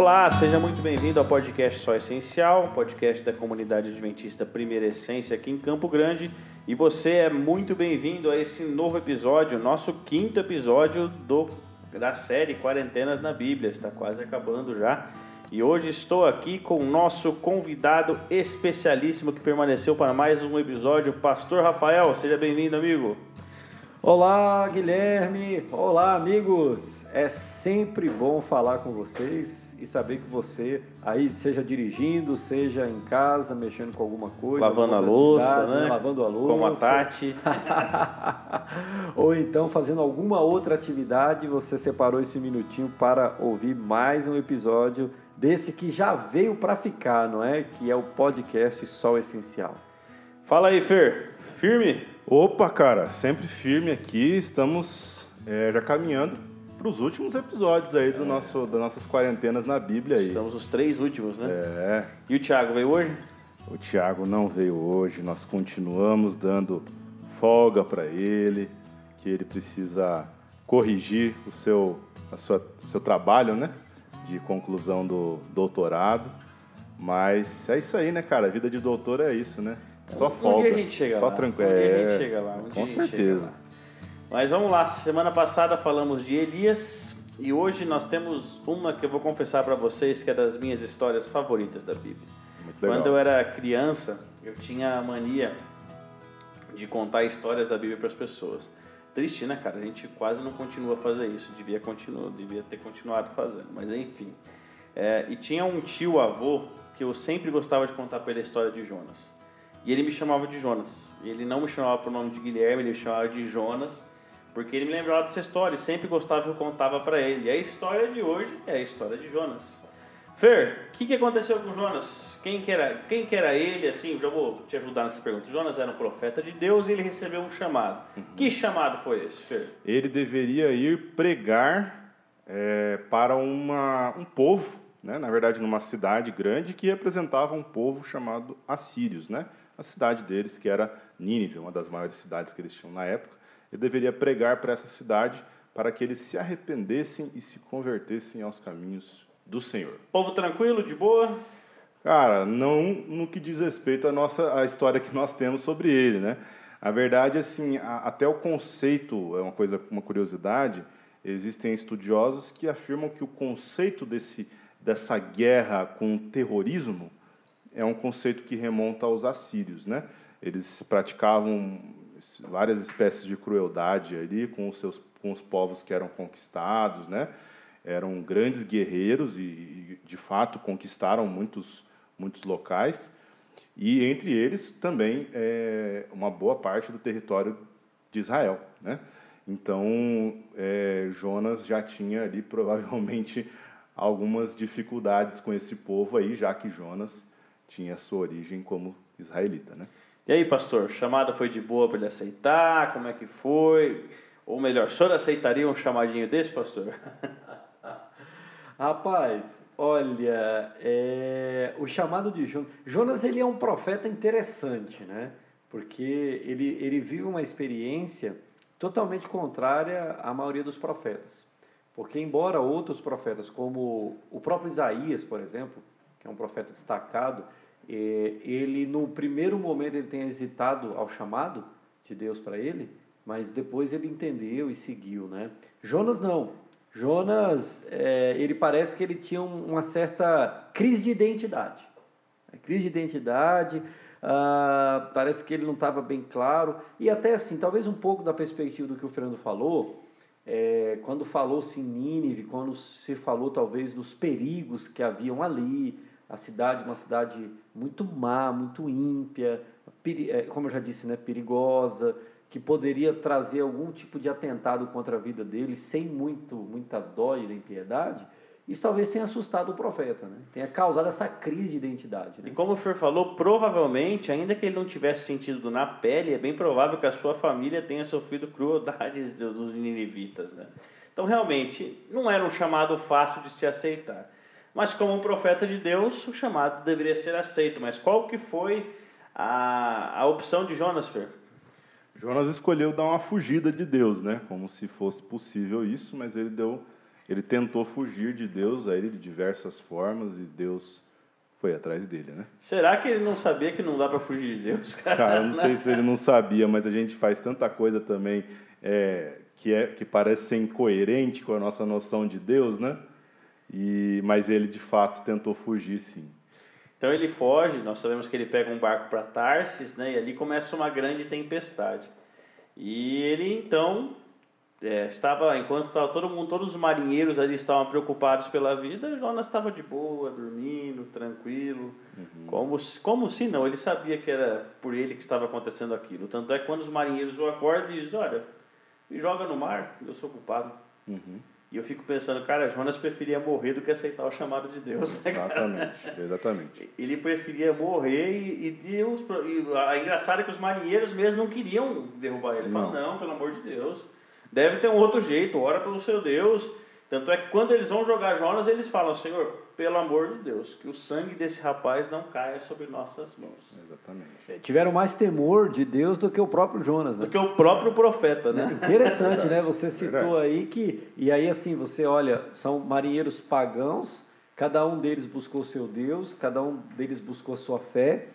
Olá, seja muito bem-vindo ao podcast Só Essencial, podcast da comunidade adventista Primeira Essência aqui em Campo Grande. E você é muito bem-vindo a esse novo episódio, nosso quinto episódio do, da série Quarentenas na Bíblia. Está quase acabando já. E hoje estou aqui com o nosso convidado especialíssimo que permaneceu para mais um episódio, Pastor Rafael. Seja bem-vindo, amigo. Olá, Guilherme! Olá, amigos! É sempre bom falar com vocês e saber que você aí seja dirigindo, seja em casa, mexendo com alguma coisa, lavando a louça, né? Lavando a louça, com a Tati, ou então fazendo alguma outra atividade, você separou esse minutinho para ouvir mais um episódio desse que já veio para ficar, não é? Que é o podcast Sol Essencial. Fala aí, Fer. Firme? Opa, cara, sempre firme aqui. Estamos é, já caminhando para os últimos episódios aí do nosso, das nossas quarentenas na Bíblia. Aí. Estamos os três últimos, né? É. E o Thiago veio hoje? O Thiago não veio hoje. Nós continuamos dando folga para ele, que ele precisa corrigir o seu, a sua, seu trabalho, né? De conclusão do doutorado. Mas é isso aí, né, cara? A vida de doutor é isso, né? Só folga. Um dia a gente chega só lá. tranquilo. Um dia a É, gente chega lá. Um com certeza. Mas vamos lá. Semana passada falamos de Elias e hoje nós temos uma que eu vou confessar para vocês que é das minhas histórias favoritas da Bíblia. Quando eu era criança, eu tinha a mania de contar histórias da Bíblia para as pessoas. Triste, né, cara? A gente quase não continua a fazer isso. Devia, continuar, devia ter continuado fazendo, mas enfim. É, e tinha um tio avô que eu sempre gostava de contar para ele a história de Jonas. E ele me chamava de Jonas. Ele não me chamava por nome de Guilherme, ele me chamava de Jonas, porque ele me lembrava dessa história e sempre gostava que eu contava para ele. E a história de hoje é a história de Jonas. Fer, o que, que aconteceu com Jonas? Quem que, era, quem que era ele? Assim, já vou te ajudar nessa pergunta. Jonas era um profeta de Deus e ele recebeu um chamado. Que chamado foi esse, Fer? ele deveria ir pregar é, para uma, um povo, né? na verdade, numa cidade grande que representava um povo chamado Assírios, né? a cidade deles, que era Nínive, uma das maiores cidades que eles tinham na época. Ele deveria pregar para essa cidade para que eles se arrependessem e se convertessem aos caminhos do Senhor. Povo tranquilo, de boa? Cara, não no que diz respeito à nossa à história que nós temos sobre ele, né? A verdade, assim, a- até o conceito é uma coisa, uma curiosidade. Existem estudiosos que afirmam que o conceito desse dessa guerra com o terrorismo é um conceito que remonta aos assírios, né? Eles praticavam várias espécies de crueldade ali com os seus com os povos que eram conquistados, né? Eram grandes guerreiros e, e, de fato conquistaram muitos muitos locais e entre eles também é, uma boa parte do território de Israel, né? Então é, Jonas já tinha ali provavelmente algumas dificuldades com esse povo aí, já que Jonas tinha sua origem como israelita, né? E aí, pastor, chamada foi de boa para ele aceitar? Como é que foi? Ou melhor, o senhor aceitaria um chamadinho desse, pastor? Rapaz, olha, é, o chamado de Jonas. Jonas ele é um profeta interessante, né? Porque ele, ele vive uma experiência totalmente contrária à maioria dos profetas. Porque, embora outros profetas, como o próprio Isaías, por exemplo, que é um profeta destacado, ele no primeiro momento ele tem hesitado ao chamado de Deus para ele, mas depois ele entendeu e seguiu, né? Jonas não. Jonas, eh, ele parece que ele tinha um- uma certa crise de identidade. né? Crise de identidade, ah, parece que ele não estava bem claro. E até assim, talvez um pouco da perspectiva do que o Fernando falou, é, quando falou-se em Nínive, quando se falou talvez dos perigos que haviam ali, a cidade, uma cidade muito má, muito ímpia, é, como eu já disse, né, perigosa, que poderia trazer algum tipo de atentado contra a vida dele sem muito, muita dó e nem piedade, isso talvez tenha assustado o profeta, né? tenha causado essa crise de identidade. E Né? como o senhor falou, provavelmente, ainda que ele não tivesse sentido na pele, é bem provável que a sua família tenha sofrido crueldades do- dos ninivitas, né? Então, realmente, não era um chamado fácil de se aceitar. Mas como um profeta de Deus, o chamado deveria ser aceito. Mas qual que foi a, a opção de Jonas, Fer? Jonas escolheu dar uma fugida de Deus, né? Como se fosse possível isso, mas ele deu ele tentou fugir de Deus, aí de diversas formas, e Deus foi atrás dele, né? Será que ele não sabia que não dá para fugir de Deus, cara? Cara, eu não sei se ele não sabia, mas a gente faz tanta coisa também é, que, é, que parece ser incoerente com a nossa noção de Deus, né? E, mas ele, de fato, tentou fugir, sim. Então ele foge, nós sabemos que ele pega um barco para Tarsis, né? E ali começa uma grande tempestade. E ele, então, é, estava, enquanto estava todo mundo, todos os marinheiros ali estavam preocupados pela vida, Jonas estava de boa, dormindo, tranquilo, uhum. como, se, como se não, ele sabia que era por ele que estava acontecendo aquilo. Tanto é que quando os marinheiros o acordam, ele diz, olha, me joga no mar, eu sou culpado. Uhum. E eu fico pensando, cara, Jonas preferia morrer do que aceitar o chamado de Deus. Né, exatamente, exatamente. Ele preferia morrer e, e Deus. E, a engraçado é que os marinheiros mesmo não queriam derrubar ele. Falaram, não, pelo amor de Deus. Deve ter um outro jeito, ora pelo seu Deus. Tanto é que quando eles vão jogar Jonas, eles falam, Senhor, pelo amor de Deus, que o sangue desse rapaz não caia sobre nossas mãos. Exatamente. É, tiveram mais temor de Deus do que o próprio Jonas, né? Do que o próprio profeta, né? Interessante, né? Você citou aí que. E aí, assim, você olha, são marinheiros pagãos, cada um deles buscou seu Deus, cada um deles buscou a sua fé.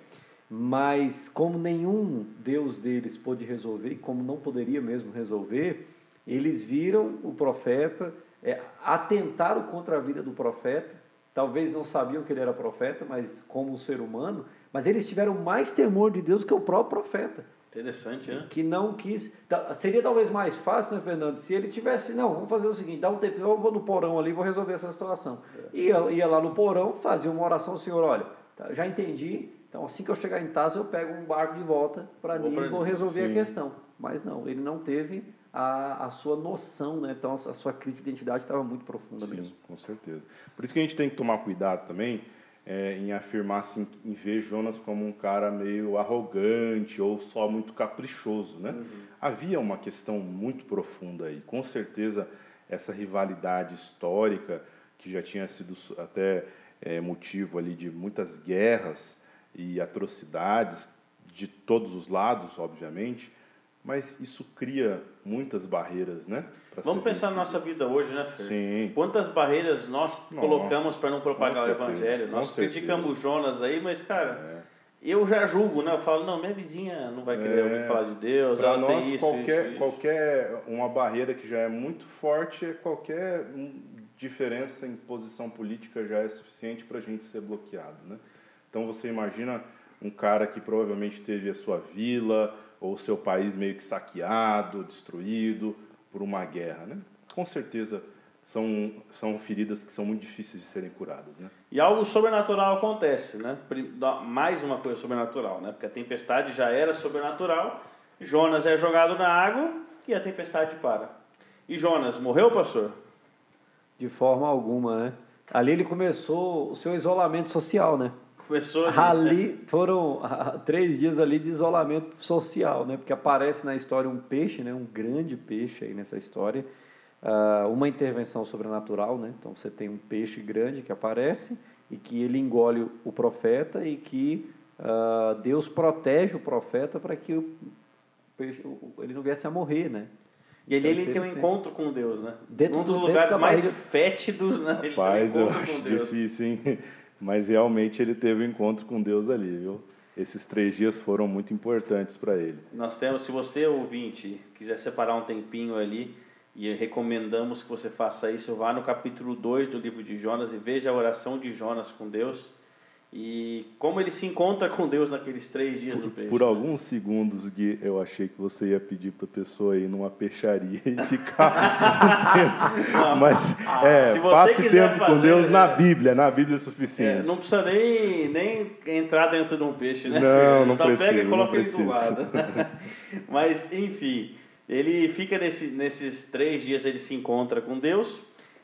Mas como nenhum Deus deles pôde resolver, e como não poderia mesmo resolver, eles viram o profeta, é, atentaram contra a vida do profeta, talvez não sabiam que ele era profeta, mas como um ser humano, mas eles tiveram mais temor de Deus que o próprio profeta. Interessante, né? Que não quis. Seria talvez mais fácil, né, Fernando? Se ele tivesse, não, vamos fazer o seguinte: dá um tempo, eu vou no porão ali, vou resolver essa situação. É. Ia, ia lá no porão, fazia uma oração, Senhor, olha, tá, já entendi, então assim que eu chegar em casa, eu pego um barco de volta para mim e vou resolver Sim. a questão. Mas não, ele não teve a, a sua noção, né? Então, a sua crise de identidade estava muito profunda Sim, mesmo. com certeza. Por isso que a gente tem que tomar cuidado também é, em afirmar, assim, em ver Jonas como um cara meio arrogante ou só muito caprichoso, né? Uhum. Havia uma questão muito profunda aí. Com certeza, essa rivalidade histórica, que já tinha sido até é, motivo ali de muitas guerras e atrocidades de todos os lados, obviamente, mas isso cria muitas barreiras, né? Vamos pensar na nossa vida hoje, né, Fer? Sim. Quantas barreiras nós nossa, colocamos para não propagar o evangelho? Nós criticamos Jonas aí, mas, cara, é. eu já julgo, né? Eu falo, não, minha vizinha não vai querer é. ouvir falar de Deus. Para nós, isso, qualquer, isso, qualquer uma barreira que já é muito forte, qualquer diferença em posição política já é suficiente para a gente ser bloqueado, né? Então você imagina um cara que provavelmente teve a sua vila ou seu país meio que saqueado, destruído por uma guerra, né? Com certeza são, são feridas que são muito difíceis de serem curadas, né? E algo sobrenatural acontece, né? Mais uma coisa sobrenatural, né? Porque a tempestade já era sobrenatural, Jonas é jogado na água e a tempestade para. E Jonas morreu, pastor? De forma alguma, né? Ali ele começou o seu isolamento social, né? Começou ali, ali né? foram três dias ali de isolamento social, né? Porque aparece na história um peixe, né? Um grande peixe aí nessa história, uh, uma intervenção sobrenatural, né? Então você tem um peixe grande que aparece e que ele engole o profeta e que uh, Deus protege o profeta para que o peixe, ele não viesse a morrer, né? E ali ele tem um encontro com Deus, né? Dentro um dos lugares mais fétidos, né? Rapaz, um eu acho difícil, hein? Mas realmente ele teve um encontro com Deus ali, viu? Esses três dias foram muito importantes para ele. Nós temos, se você ouvinte quiser separar um tempinho ali, e recomendamos que você faça isso, vá no capítulo 2 do livro de Jonas e veja a oração de Jonas com Deus e como ele se encontra com Deus naqueles três dias por, do peixe. Por né? alguns segundos, Gui, eu achei que você ia pedir para a pessoa ir numa peixaria e ficar um tempo. Não, Mas ah, é, passe tempo fazer, com Deus na Bíblia, na Bíblia é suficiente. É, não precisa nem, nem entrar dentro de um peixe, né? Não, não então precisa. pega e coloca ele do lado. Mas, enfim, ele fica nesse, nesses três dias, ele se encontra com Deus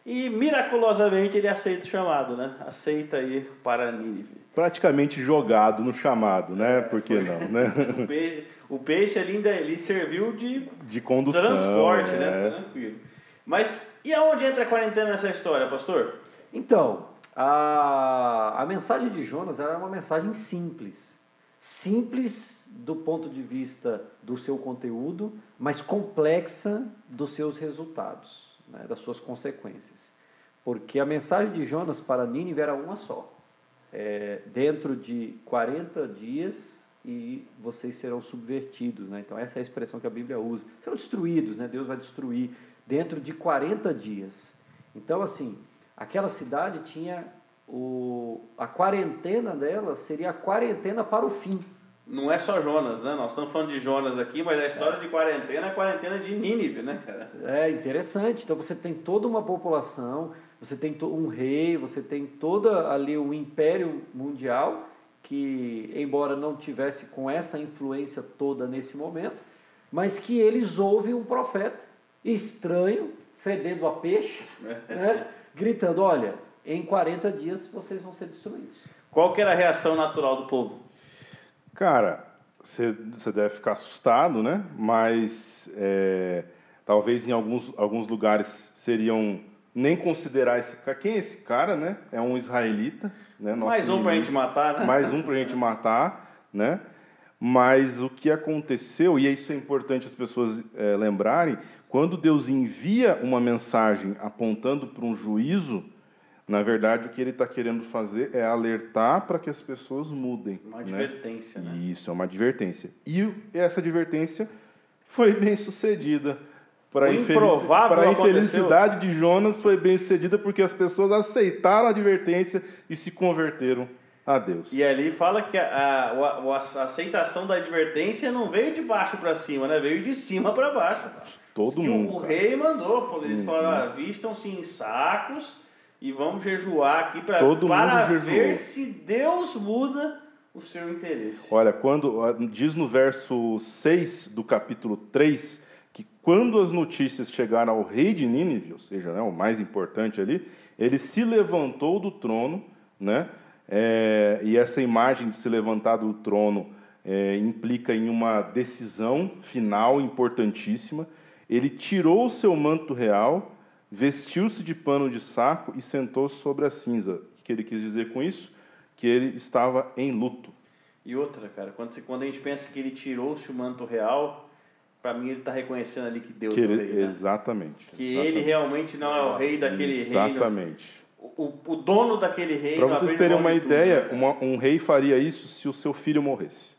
e miraculosamente ele aceita o chamado, né? Aceita ir para Nínive. Praticamente jogado no chamado, né? Por que não, né? o, peixe, o peixe ali ainda ele serviu de, de condução, transporte, né? é. né? Tranquilo. Mas e aonde entra a quarentena nessa história, pastor? Então, a, a mensagem de Jonas era uma mensagem simples. Simples do ponto de vista do seu conteúdo, mas complexa dos seus resultados né, das suas consequências. porque a mensagem de Jonas para Nínive era uma só. É, dentro de 40 dias e vocês serão subvertidos. Né? Então, essa é a expressão que a Bíblia usa. Serão destruídos, né? Deus vai destruir dentro de 40 dias. Então, assim, aquela cidade tinha o, a quarentena dela seria a quarentena para o fim. Não é só Jonas, né? Nós estamos falando de Jonas aqui, mas a história é. de quarentena é a quarentena de Nínive, né, cara? É interessante. Então você tem toda uma população, você tem um rei, você tem toda ali um império mundial que, embora não tivesse com essa influência toda nesse momento, mas que eles ouvem um profeta estranho, fedendo a peixe, né? gritando: olha, em 40 dias vocês vão ser destruídos. Qual que era a reação natural do povo? Cara, você deve ficar assustado, né? Mas é, talvez em alguns, alguns lugares seriam nem considerar esse cara. Quem é esse cara, né? É um israelita. Né? Nosso mais um para a gente matar, né? Mais um para a gente matar, né? Mas o que aconteceu, e isso é importante as pessoas é, lembrarem, quando Deus envia uma mensagem apontando para um juízo, na verdade, o que ele está querendo fazer é alertar para que as pessoas mudem. Uma né? advertência, né? Isso, é uma advertência. E essa advertência foi bem sucedida. Para a infelicidade de Jonas, foi bem sucedida porque as pessoas aceitaram a advertência e se converteram a Deus. E ali fala que a, a, a, aceitação da advertência não veio de baixo para cima, né? veio de cima para baixo. Todo mundo. O, rei mandou, eles uhum. falaram: vistam-se em sacos e vamos jejuar aqui pra, para ver se Deus muda o seu interesse. Olha, quando diz no verso 6 do capítulo 3 que quando as notícias chegaram ao rei de Nínive, ou seja, né, o mais importante ali, ele se levantou do trono, né? É, e essa imagem de se levantar do trono é, implica em uma decisão final importantíssima. Ele tirou o seu manto real vestiu-se de pano de saco e sentou sobre a cinza. O que ele quis dizer com isso? Que ele estava em luto. E outra, cara, quando, quando a gente pensa que ele tirou-se o manto real, para mim ele está reconhecendo ali que Deus que ele, é o rei. Né? Exatamente. Que exatamente. ele realmente não é o rei daquele exatamente. reino. Exatamente. O, o, dono daquele reino. Para vocês terem uma ideia, tudo, né? uma, um rei faria isso se o seu filho morresse.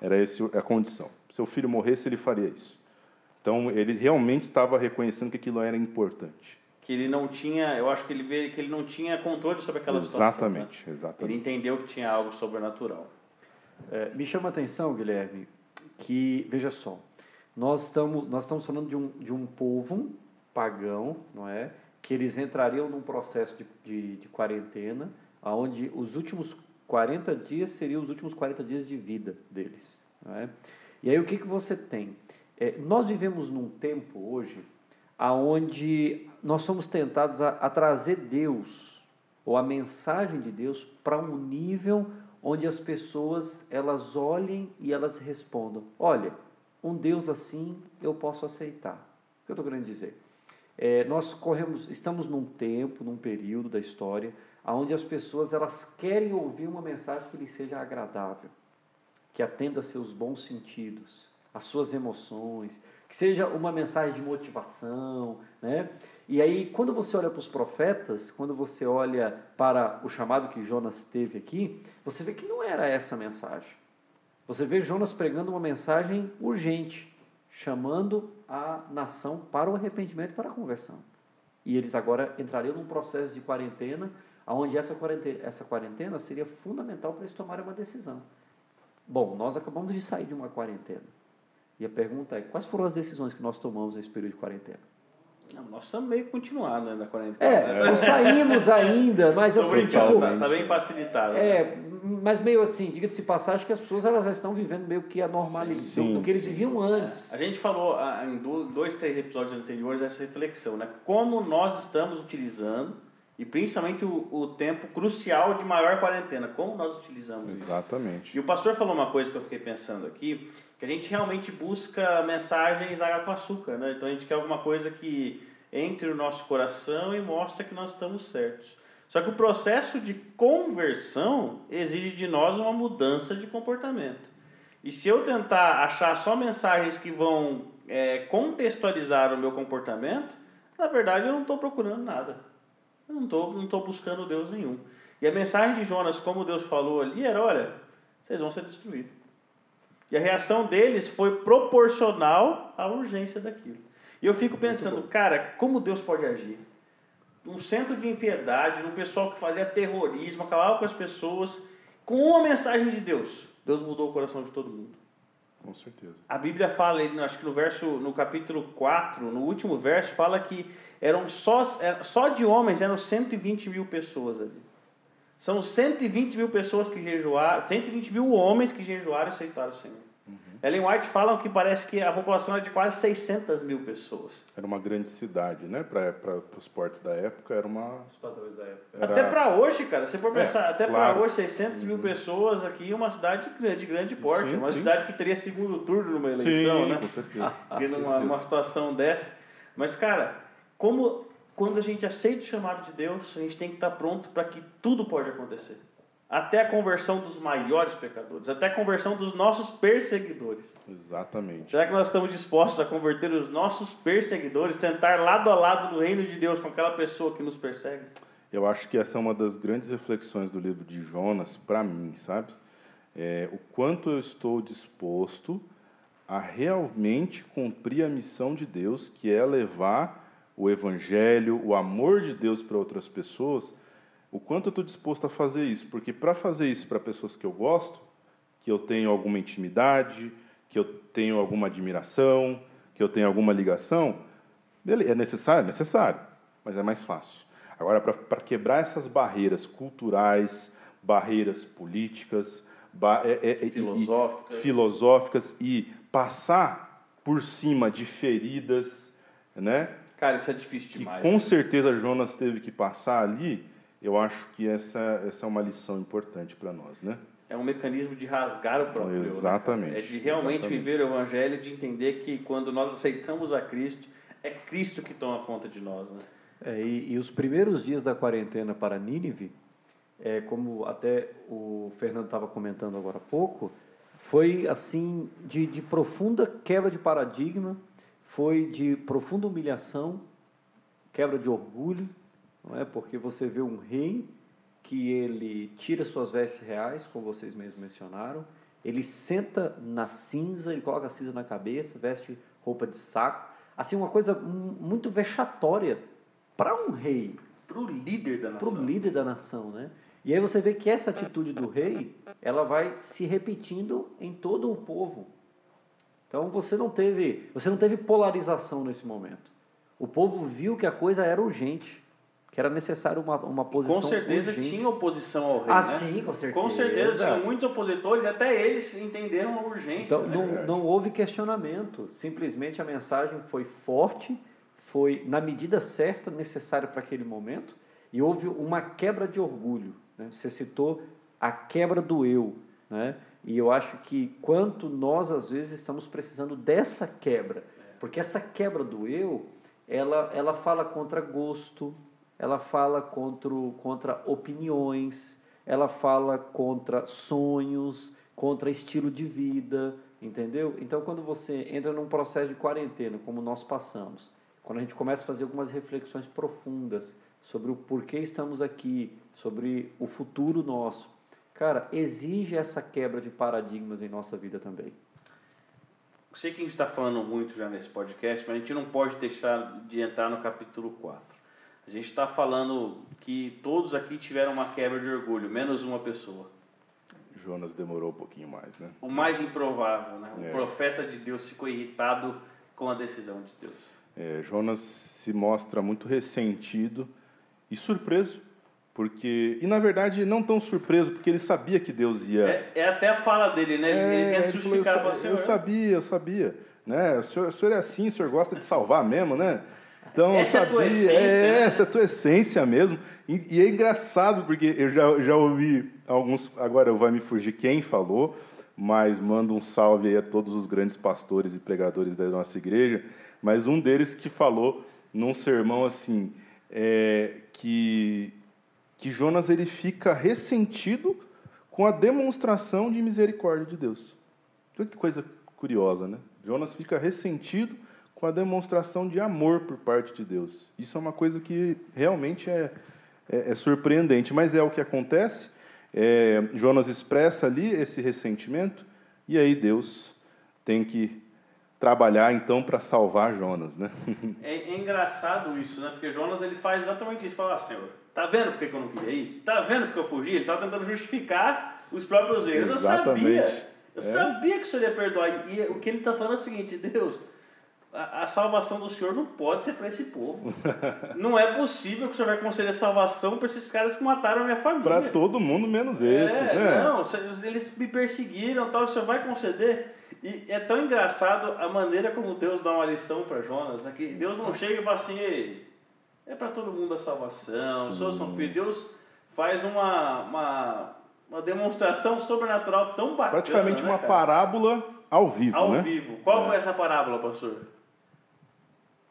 Era essa a condição. Se seu filho morresse, ele faria isso. Então, ele realmente estava reconhecendo que aquilo era importante. Que ele não tinha, eu acho que ele vê que ele não tinha controle sobre aquela exatamente, situação. Né? Exatamente, Ele entendeu que tinha algo sobrenatural. É, me chama a atenção, Guilherme, que, veja só, nós estamos, nós estamos falando de um, de um povo pagão, não é? Que eles entrariam num processo de, de, de quarentena, onde os últimos 40 dias seriam os últimos 40 dias de vida deles. Não é? E aí o que, que você tem? É, nós vivemos num tempo hoje aonde nós somos tentados a, a trazer Deus ou a mensagem de Deus para um nível onde as pessoas elas olhem e elas respondam: olha, um Deus assim eu posso aceitar. O que eu estou querendo dizer? É, nós corremos, estamos num tempo, num período da história, onde as pessoas elas querem ouvir uma mensagem que lhes seja agradável, que atenda a seus bons sentidos, as suas emoções, que seja uma mensagem de motivação, né? E aí, quando você olha para os profetas, quando você olha para o chamado que Jonas teve aqui, você vê que não era essa a mensagem. Você vê Jonas pregando uma mensagem urgente, chamando a nação para o arrependimento para a conversão. E eles agora entrariam num processo de quarentena, onde essa quarentena, essa quarentena seria fundamental para eles tomarem uma decisão. Bom, nós acabamos de sair de uma quarentena. E a pergunta é: quais foram as decisões que nós tomamos nesse período de quarentena? Não, nós estamos meio continuando né, na quarentena. É, não saímos ainda, mas assim, tipo, tá, tá, bem facilitado. É, né? mas meio assim, diga-se de passagem que as pessoas elas já estão vivendo meio que a normalidade do que eles viviam antes. É. A gente falou ah, em dois, três episódios anteriores essa reflexão, né? Como nós estamos utilizando e principalmente o, o, tempo crucial de maior quarentena, como nós utilizamos Exatamente. Isso. E o pastor falou uma coisa que eu fiquei pensando aqui, que a gente realmente busca mensagens água com açúcar, né? Então a gente quer alguma coisa que entre no nosso coração e mostra que nós estamos certos. Só que o processo de conversão exige de nós uma mudança de comportamento. E se eu tentar achar só mensagens que vão é, contextualizar o meu comportamento, na verdade eu não estou procurando nada. Eu não estou não tô buscando Deus nenhum. E a mensagem de Jonas, como Deus falou ali, era: olha, vocês vão ser destruídos. E a reação deles foi proporcional à urgência daquilo. E eu fico pensando, cara, como Deus pode agir? Um centro de impiedade, um pessoal que fazia terrorismo, acabava com as pessoas, com uma mensagem de Deus. Deus mudou o coração de todo mundo. Com certeza. A Bíblia fala, acho que no verso, no capítulo 4, no último verso, fala que eram só, só de homens eram 120 mil pessoas ali. São 120 mil pessoas que jejuaram, 120 mil homens que jejuaram e aceitaram o Senhor. Uhum. Ellen White fala que parece que a população é de quase 600 mil pessoas. Era uma grande cidade, né? Para os portos da época, era uma. Os padrões da época. Era... Até para hoje, cara, se for é, pensar, é, até claro. para hoje, 600 uhum. mil pessoas aqui, uma cidade de grande, grande porte. Sim, uma sim. cidade que teria segundo turno numa eleição, sim, né? Com certeza. Vendo uma, uma situação dessa. Mas, cara, como quando a gente aceita o chamado de Deus, a gente tem que estar pronto para que tudo pode acontecer até a conversão dos maiores pecadores, até a conversão dos nossos perseguidores. Exatamente. Será que nós estamos dispostos a converter os nossos perseguidores, sentar lado a lado no reino de Deus com aquela pessoa que nos persegue? Eu acho que essa é uma das grandes reflexões do livro de Jonas para mim, sabe? É, o quanto eu estou disposto a realmente cumprir a missão de Deus, que é levar o evangelho, o amor de Deus para outras pessoas o quanto eu estou disposto a fazer isso. Porque para fazer isso para pessoas que eu gosto, que eu tenho alguma intimidade, que eu tenho alguma admiração, que eu tenho alguma ligação, é necessário? É necessário, mas é mais fácil. Agora, para quebrar essas barreiras culturais, barreiras políticas, ba é, é, é filosóficas. E, filosóficas e passar por cima de feridas, né? Cara, isso é difícil demais. Que com né? certeza Jonas teve que passar ali eu acho que essa, essa é uma lição importante para nós, né? É um mecanismo de rasgar o próprio né, Exatamente. Né? É de realmente exatamente. viver o Evangelho, de entender que quando nós aceitamos a Cristo, é Cristo que toma conta de nós, né? É, e, e, os primeiros dias da quarentena para Nínive, é, como até o Fernando estava comentando agora há pouco, foi assim de, de profunda quebra de paradigma, foi de profunda humilhação, quebra de orgulho, não é? Porque você vê um rei que ele tira suas vestes reais, como vocês mesmos mencionaram, ele senta na cinza, ele coloca a cinza na cabeça, veste roupa de saco, assim uma coisa muito vexatória para um rei, para o líder da nação, para o líder da nação, né? E aí você vê que essa atitude do rei, ela vai se repetindo em todo o povo. Então você não teve, você não teve polarização nesse momento. O povo viu que a coisa era urgente que era necessário uma, uma posição Com certeza urgente. tinha oposição ao rei, ah, né? sim, com certeza. Com certeza, tinha muitos opositores até eles entenderam a urgência. Então, né? não, não houve questionamento, simplesmente a mensagem foi forte, foi na medida certa, necessária para aquele momento, e houve uma quebra de orgulho. Né? Você citou a quebra do eu, né? E eu acho que quanto nós às vezes estamos precisando dessa quebra, porque essa quebra do eu, ela, ela fala contra gosto, ela fala contra, contra opiniões, ela fala contra sonhos, contra estilo de vida, entendeu? Então, quando você entra num processo de quarentena, como nós passamos, quando a gente começa a fazer algumas reflexões profundas sobre o porquê estamos aqui, sobre o futuro nosso, cara, exige essa quebra de paradigmas em nossa vida também. Sei que a gente está falando muito já nesse podcast, mas a gente não pode deixar de entrar no capítulo 4. A gente está falando que todos aqui tiveram uma quebra de orgulho, menos uma pessoa. Jonas demorou um pouquinho mais, né? O mais improvável, né? O é. profeta de Deus ficou irritado com a decisão de Deus. É, Jonas se mostra muito ressentido e surpreso, porque e na verdade não tão surpreso porque ele sabia que Deus ia. É, é até a fala dele, né? É, ele tenta justificar. Falou, eu, eu, eu sabia, eu sabia, né? O senhor, o senhor é assim, o senhor gosta de salvar mesmo, né? Então, essa sabia, é a tua essência. É, né? essa é a tua essência mesmo. E, e, é engraçado, porque eu já, já ouvi alguns. Agora vai me fugir quem falou, mas mando um salve aí a todos os grandes pastores e pregadores da nossa igreja. Mas um deles que falou num sermão assim, é, que, que Jonas ele fica ressentido com a demonstração de misericórdia de Deus. Olha que coisa curiosa, né? Jonas fica ressentido com a demonstração de amor por parte de Deus. Isso é uma coisa que realmente é, é, é surpreendente, mas é o que acontece. É, Jonas expressa ali esse ressentimento e aí Deus tem que trabalhar então para salvar Jonas, né? É, engraçado isso, né? Porque Jonas ele faz exatamente isso, fala, ah, Senhor, tá vendo porque eu não queria ir? Tá vendo porque eu fugi? Ele estava tentando justificar os próprios erros. Exatamente. Eu sabia, eu é. sabia que o Senhor ia perdoar. E o que ele está falando é o seguinte, Deus, a, a, salvação do Senhor não pode ser para esse povo. não é possível que o Senhor vai conceder salvação para esses caras que mataram a minha família. Para todo mundo menos esses, é, né? Não, eles me perseguiram, tal, o Senhor vai conceder. E é tão engraçado a maneira como Deus dá uma lição para Jonas. Né? Que Deus não chega e fala assim, é para todo mundo a salvação, sou são filho. Deus faz uma, uma, uma demonstração sobrenatural tão bacana. Praticamente né, uma cara? parábola ao vivo. Ao né? vivo. Qual é. foi essa parábola, pastor?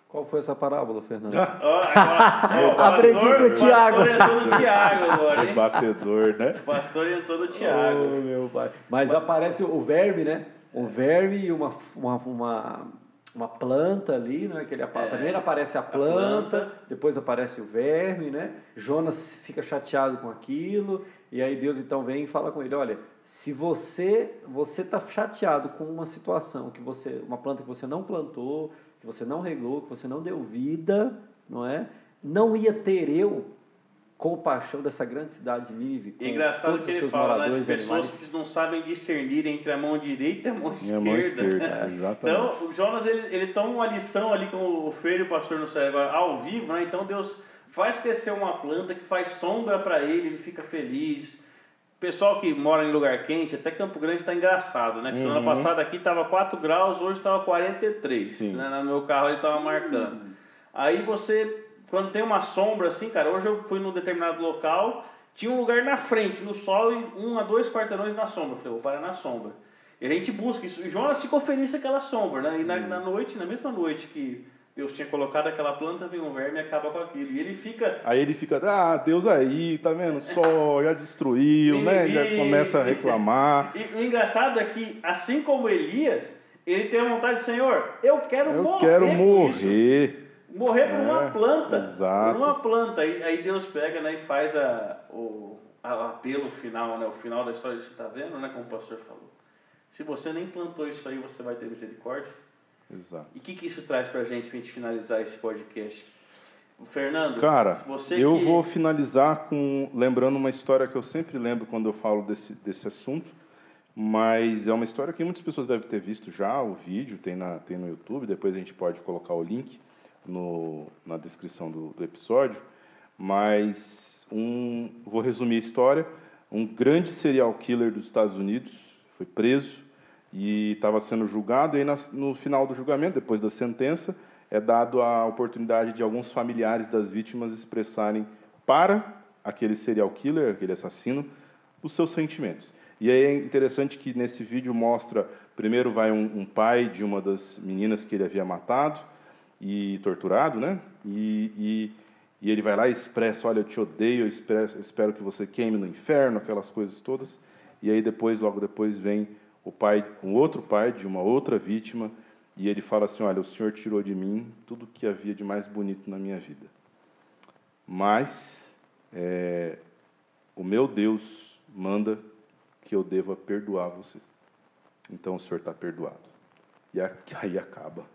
Qual foi essa parábola, Fernando? oh, agora, Aprendi com o Tiago. O pastor entrou no Tiago agora, hein? Batedor, né? O pastor entrou no Tiago. Oh, meu pai. Mas, Mas aparece o verme, né? O verme e uma, uma, uma, uma planta ali, né? Que ele, é, primeiro aparece a planta, a planta, depois aparece o verme, né? Jonas fica chateado com aquilo, e aí Deus então vem e fala com ele, olha, se você você está chateado com uma situação que você uma planta que você não plantou que você não regou, que você não deu vida, não é? Não ia ter eu compaixão dessa grande cidade de Nínive. É engraçado que ele fala né, de pessoas animais. que não sabem discernir entre a mão direita e a mão esquerda. A mão esquerda é, exatamente. Então, o Jonas ele, ele toma uma lição ali com o feio e o pastor no céu ao vivo, né? Então Deus faz crescer uma planta que faz sombra para ele, ele fica feliz. Pessoal que mora em lugar quente, até Campo Grande está engraçado, né? Que semana uhum. passada aqui estava 4 graus, hoje estava 43. Sim. Né? No meu carro ele estava marcando. Uhum. Aí você, quando tem uma sombra assim, cara, hoje eu fui num determinado local, tinha um lugar na frente, no sol, e um a dois quarteirões na sombra. Eu falei, vou parar na sombra. E a gente busca isso. E Jonas ficou feliz com aquela sombra, né? E na, uhum. na noite, na mesma noite que Deus tinha colocado aquela planta, vem um verme e acaba com aquilo. E ele fica. Aí ele fica, ah, Deus aí, tá vendo? Só já destruiu, né? Já começa a reclamar. E o engraçado é que, assim como Elias, ele tem a vontade, Senhor, eu quero eu morrer. Quero morrer. Morrer por uma é, planta. Exato. Por uma planta. Aí, aí Deus pega né, e faz a, o, a, apelo final, né? O final da história, você está vendo, né? Como o pastor falou. Se você nem plantou isso aí, você vai ter misericórdia. Exato. E o que, que isso traz para a gente, para gente finalizar esse podcast? Fernando, Cara, eu que... vou finalizar com lembrando uma história que eu sempre lembro quando eu falo desse, desse assunto, mas é uma história que muitas pessoas devem ter visto já, o vídeo tem, na, tem no YouTube, depois a gente pode colocar o link no, na descrição do, do episódio, mas um, vou resumir a história, um grande serial killer dos Estados Unidos foi preso, e estava sendo julgado, e aí no final do julgamento, depois da sentença, é dado a oportunidade de alguns familiares das vítimas expressarem para aquele serial killer, aquele assassino, os seus sentimentos. E aí é interessante que nesse vídeo mostra, primeiro vai um, um pai de uma das meninas que ele havia matado e torturado, né? E, e, e ele vai lá e expressa, olha, eu te odeio, eu espero, eu espero que você queime no inferno, aquelas coisas todas. E aí depois, logo depois, vem o pai, um outro pai de uma outra vítima, e ele fala assim: Olha, o Senhor tirou de mim tudo que havia de mais bonito na minha vida. Mas é, o meu Deus manda que eu deva perdoar você. Então o Senhor está perdoado. E aí acaba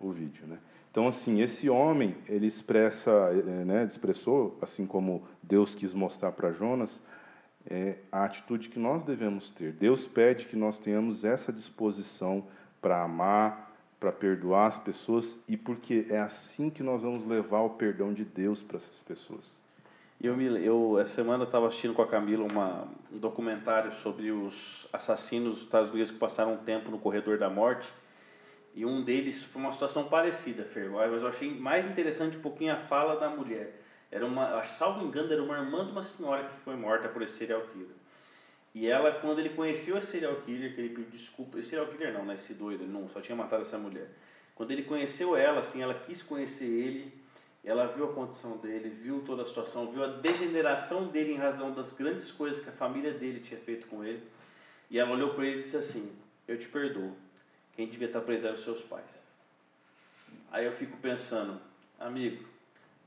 o vídeo, né? Então, assim, esse homem, ele expressa, é, né, expressou, assim como Deus quis mostrar para Jonas, é a atitude que nós devemos ter. Deus pede que nós tenhamos essa disposição para amar, para perdoar as pessoas e porque é assim que nós vamos levar o perdão de Deus para essas pessoas. Eu, me, eu essa semana estava assistindo com a Camila uma, um documentário sobre os assassinos dos Estados Unidos que passaram um tempo no corredor da morte e um deles foi uma situação parecida, Fer, mas eu achei mais interessante um pouquinho a fala da mulher era uma, salvo engano, era uma irmã de uma senhora que foi morta por esse serial killer. E ela, quando ele conheceu esse serial killer, que ele pediu desculpa, esse serial killer não, né, esse doido, não, só tinha matado essa mulher. Quando ele conheceu ela, assim, ela quis conhecer ele, ela viu a condição dele, viu toda a situação, viu a degeneração dele em razão das grandes coisas que a família dele tinha feito com ele. E ela olhou para ele e disse assim: Eu te perdoo. Quem devia estar preso eram os seus pais. Aí eu fico pensando, amigo,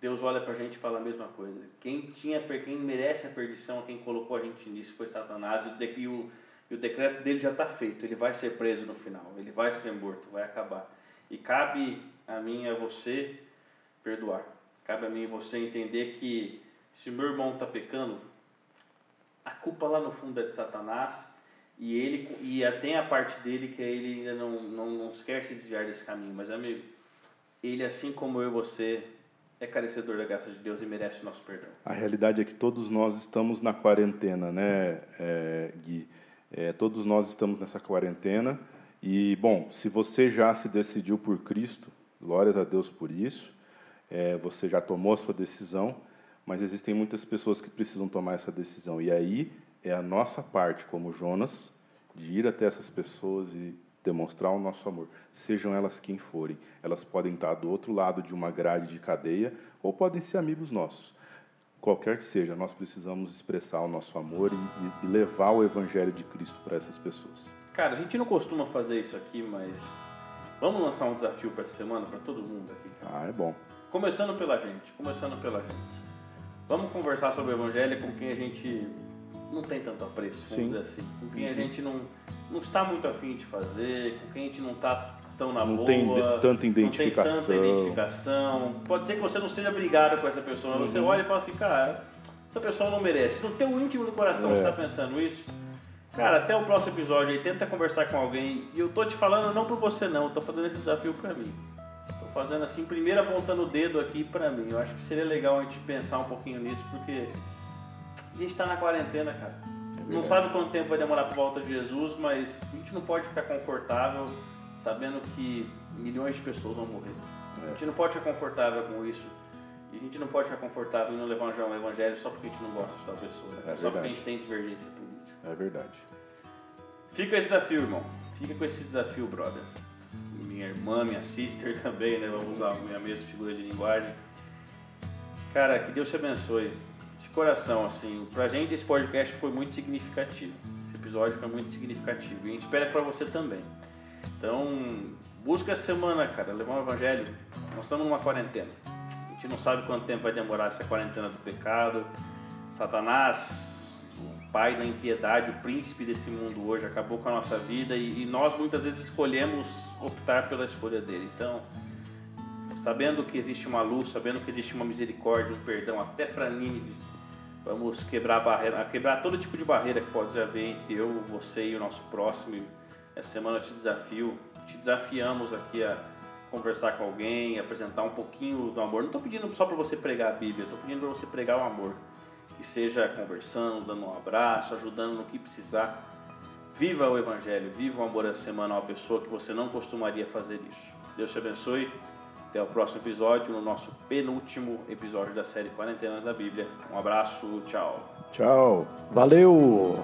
Deus olha pra gente e fala a mesma coisa. Quem tinha, quem merece a perdição, quem colocou a gente nisso foi Satanás e o, e o decreto dele já está feito. Ele vai ser preso no final, ele vai ser morto, vai acabar. E cabe a mim e a você perdoar. Cabe a mim e você entender que se meu irmão está pecando, a culpa lá no fundo é de Satanás e ele e tem a parte dele que ele ainda não, não, não quer se desviar desse caminho. Mas amigo, ele assim como eu e você é carecedor da graça de Deus e merece o nosso perdão. A realidade é que todos nós estamos na quarentena, né, é, Gui? É, todos nós estamos nessa quarentena. E, bom, se você já se decidiu por Cristo, glórias a Deus por isso, é, você já tomou a sua decisão, mas existem muitas pessoas que precisam tomar essa decisão. E aí é a nossa parte, como Jonas, de ir até essas pessoas e demonstrar o nosso amor, sejam elas quem forem. Elas podem estar do outro lado de uma grade de cadeia ou podem ser amigos nossos. Qualquer que seja, nós precisamos expressar o nosso amor e, e levar o Evangelho de Cristo para essas pessoas. Cara, a gente não costuma fazer isso aqui, mas vamos lançar um desafio para essa semana para todo mundo aqui. Ah, é bom. Começando pela gente, começando pela gente. Vamos conversar sobre o Evangelho com quem a gente não tem tanto apreço, vamos dizer assim. Com quem a uhum. gente não, não está muito afim de fazer, com quem a gente não está tão na não boa. Tem tanta identificação. Não tem tanta identificação. Pode ser que você não seja brigado com essa pessoa. Uhum. Você olha e fala assim, cara, essa pessoa não merece. No teu íntimo do coração é. você está pensando isso. Cara, até o próximo episódio aí, tenta conversar com alguém. E eu tô te falando não por você não, eu tô fazendo esse desafio para mim. Tô fazendo assim, primeiro apontando o dedo aqui para mim. Eu acho que seria legal a gente pensar um pouquinho nisso, porque a gente está na quarentena, cara. É não sabe quanto tempo vai demorar para volta de Jesus, mas a gente não pode ficar confortável sabendo que milhões de pessoas vão morrer. É. A gente não pode ficar confortável com isso. E a gente não pode ficar confortável em não levar um evangelho só porque a gente não gosta de tal pessoa. Né? É só porque a gente tem divergência política. É verdade. Fica com esse desafio, irmão. Fica com esse desafio, brother. Minha irmã, minha sister também, né? Vamos usar a minha mesma figura de linguagem. Cara, que Deus te abençoe coração, assim, pra gente esse podcast foi muito significativo. Esse episódio foi muito significativo. E a gente espera para você também. Então, busca essa semana, cara, levar o evangelho. Nós estamos numa quarentena. A gente não sabe quanto tempo vai demorar essa quarentena do pecado. Satanás, o pai da impiedade, o príncipe desse mundo hoje, acabou com a nossa vida e, e nós muitas vezes escolhemos optar pela escolha dele. Então, sabendo que existe uma luz, sabendo que existe uma misericórdia, um perdão até para Nínive, Vamos quebrar barreira, quebrar todo tipo de barreira que pode haver entre eu, você e o nosso próximo. Essa semana eu te desafio, te desafiamos aqui a conversar com alguém, apresentar um pouquinho do amor. Não estou pedindo só para você pregar a Bíblia, estou pedindo para você pregar o amor. Que seja conversando, dando um abraço, ajudando no que precisar. Viva o Evangelho, viva o amor essa semana a uma pessoa que você não costumaria fazer isso. Deus te abençoe. Até o próximo episódio, no nosso penúltimo episódio da série Quarentenas da Bíblia. Um abraço, tchau. Tchau. Valeu!